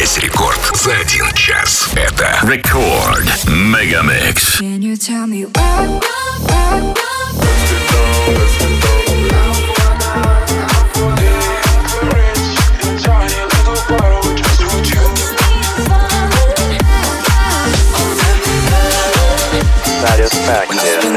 Весь рекорд за один час. Это Рекорд Мегамикс. Can you tell me why? Satisfaction.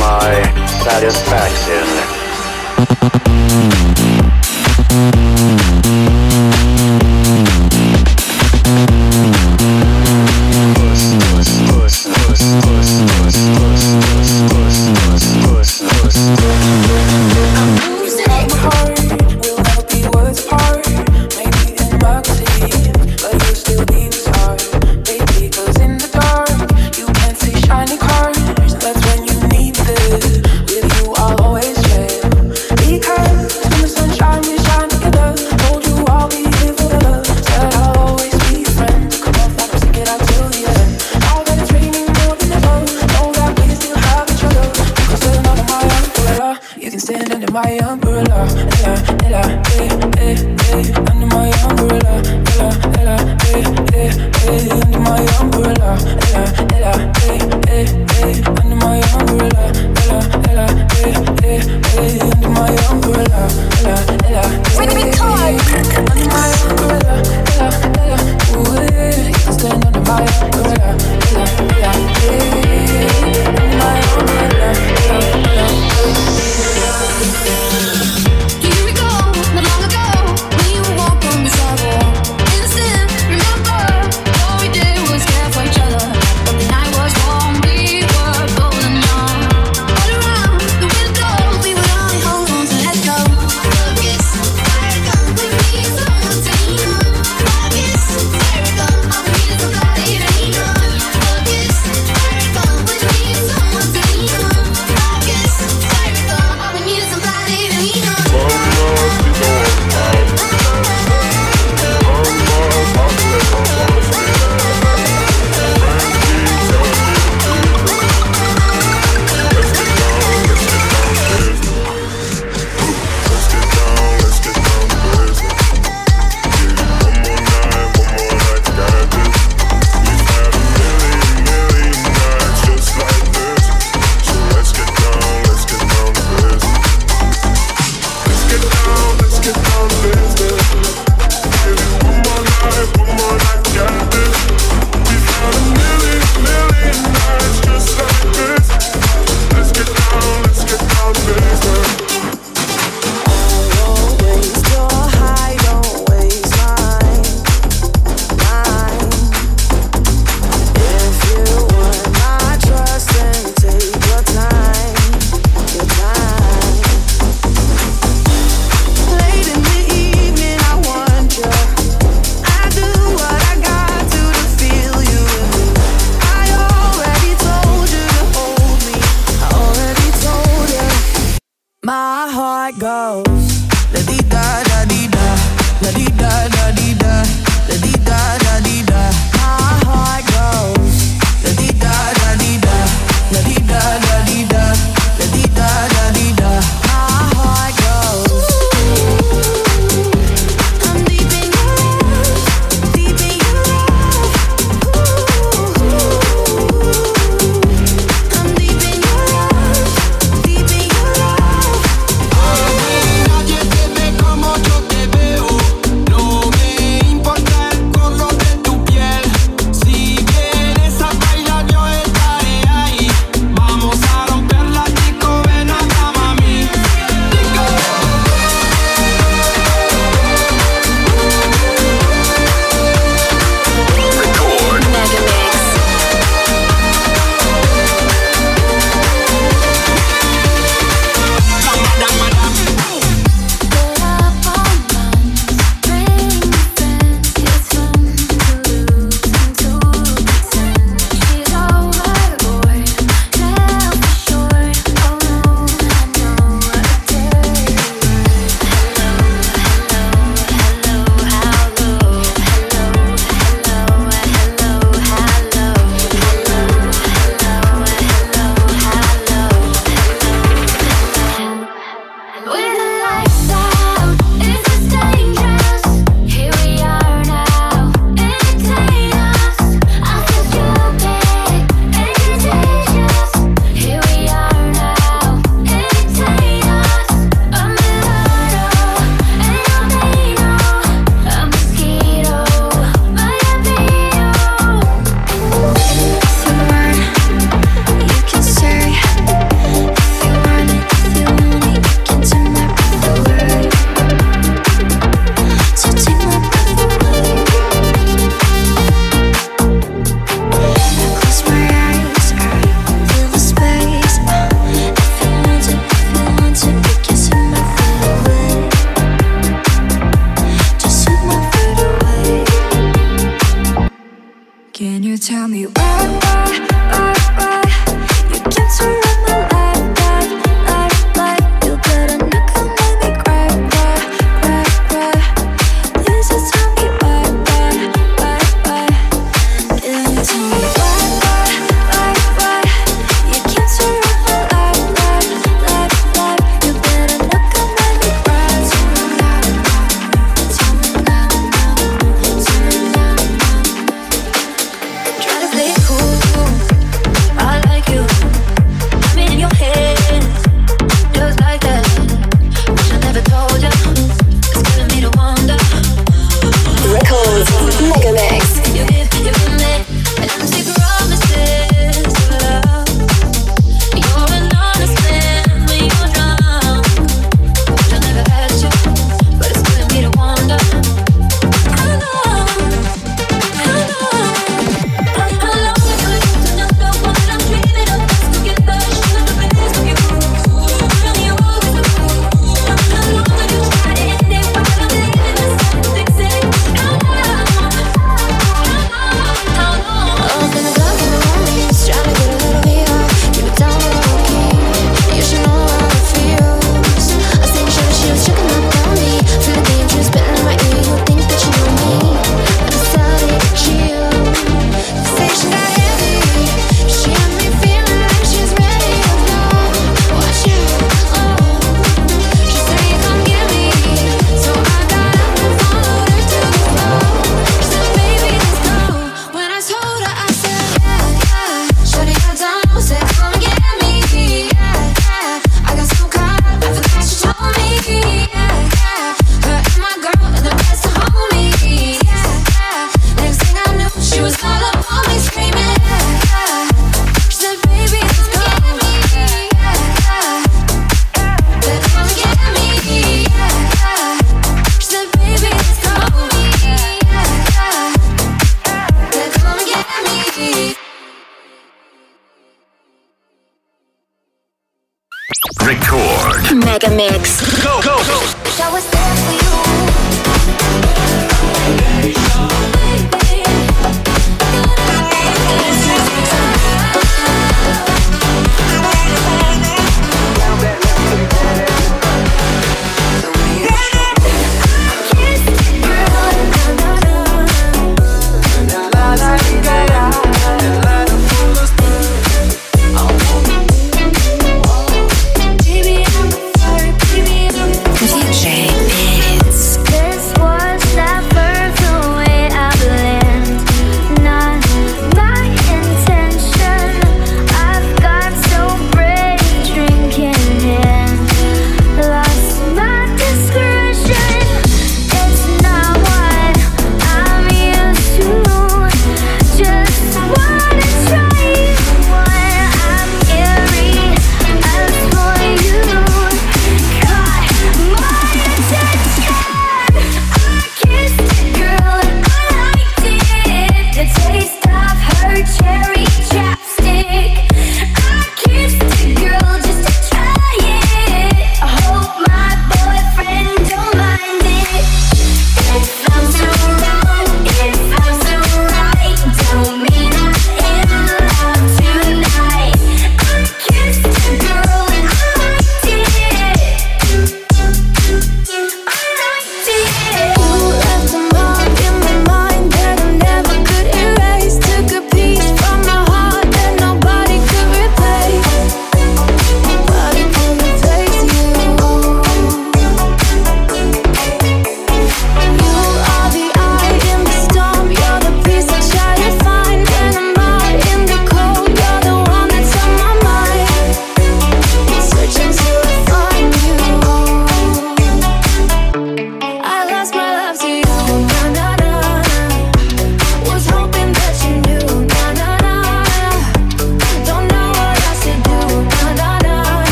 my satisfaction.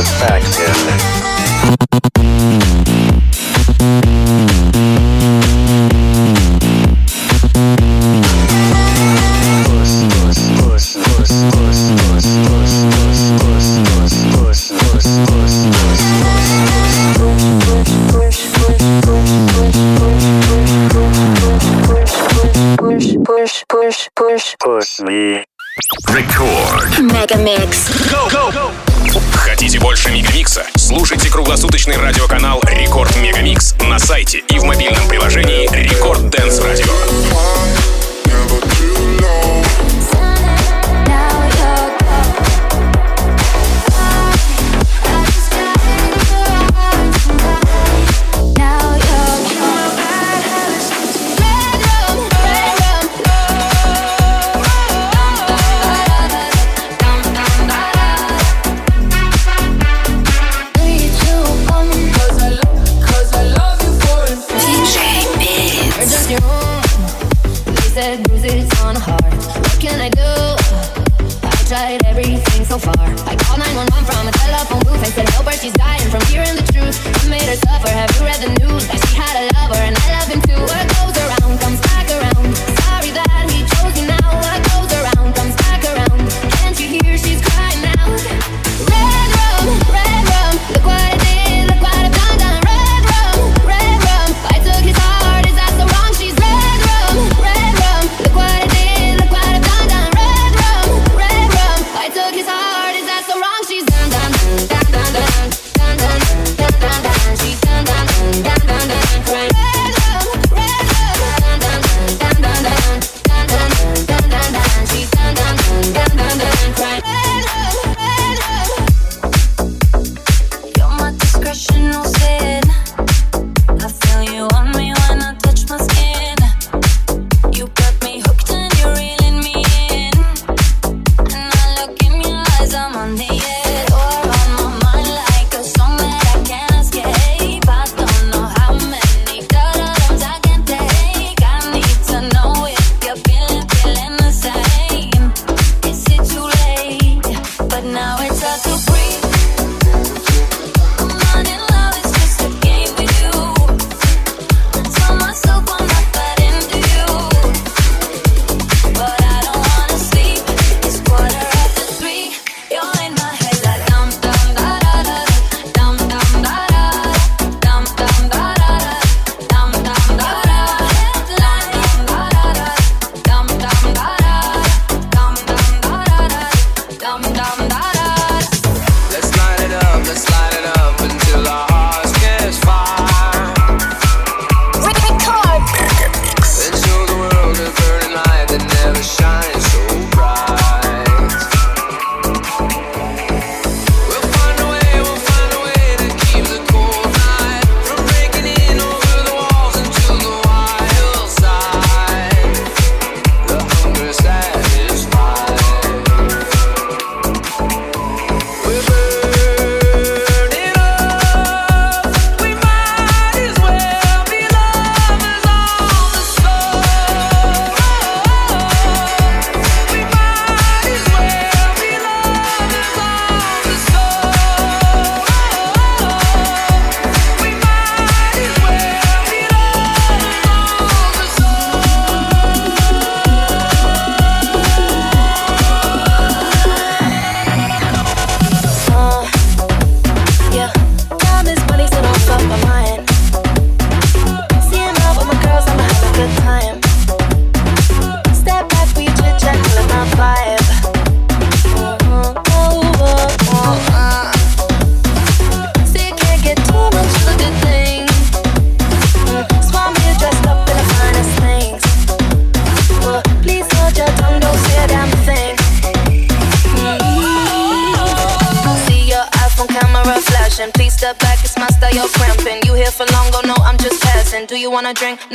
Push,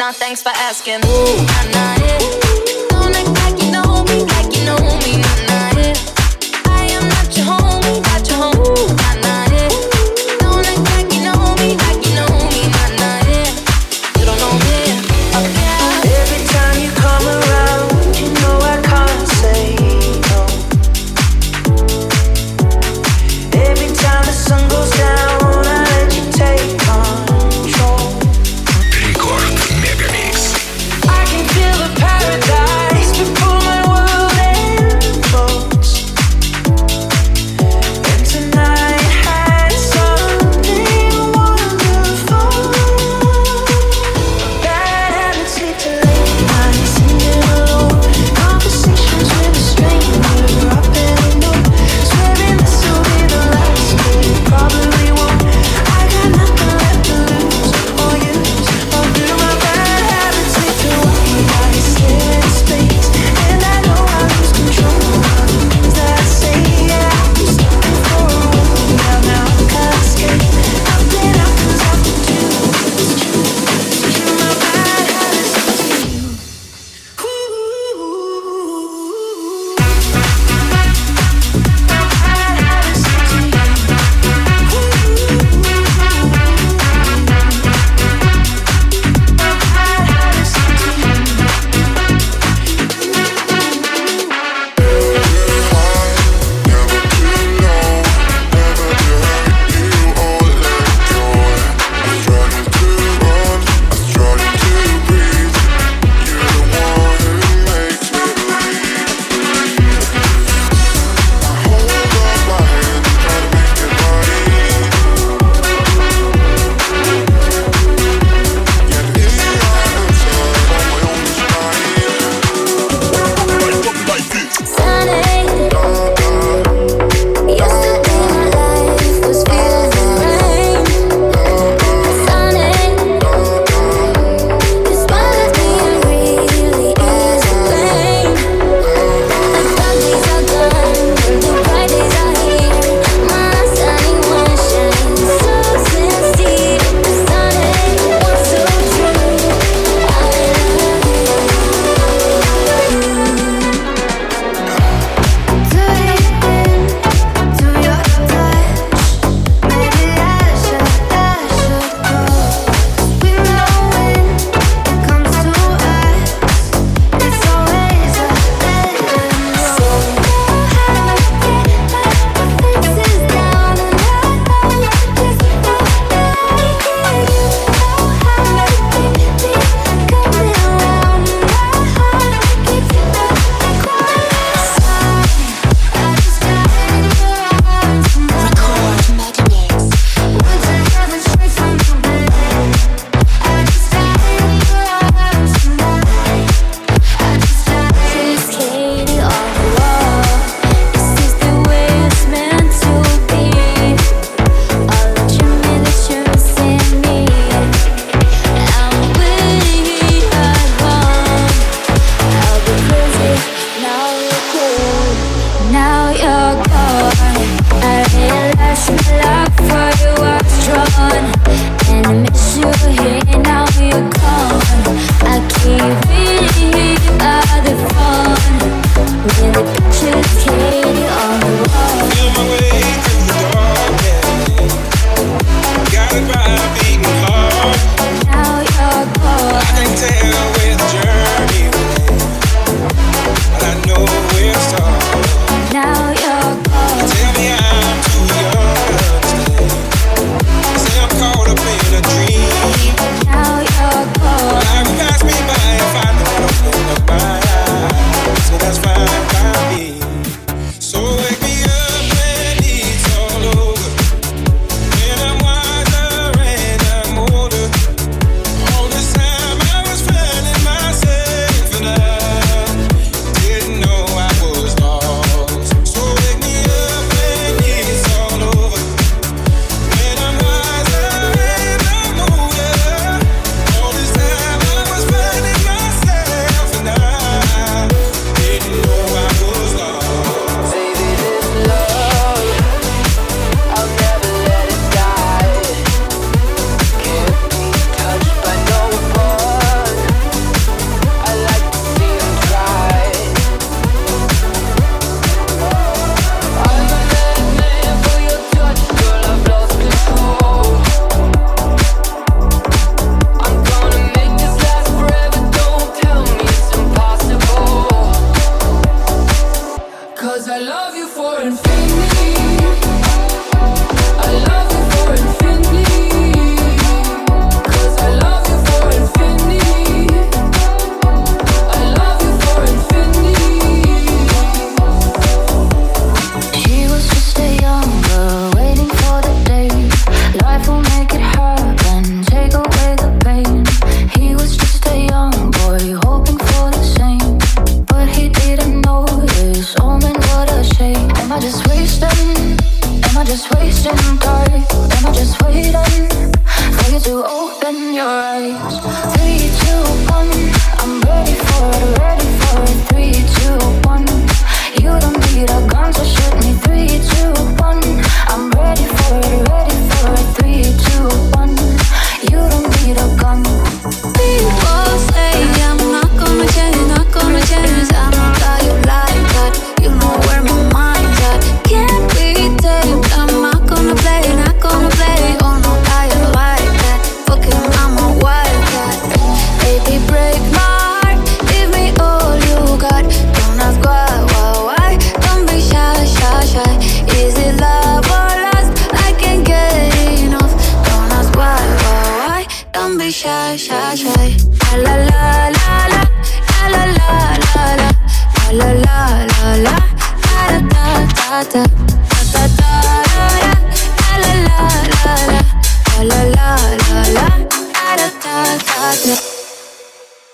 Nah, thanks for asking.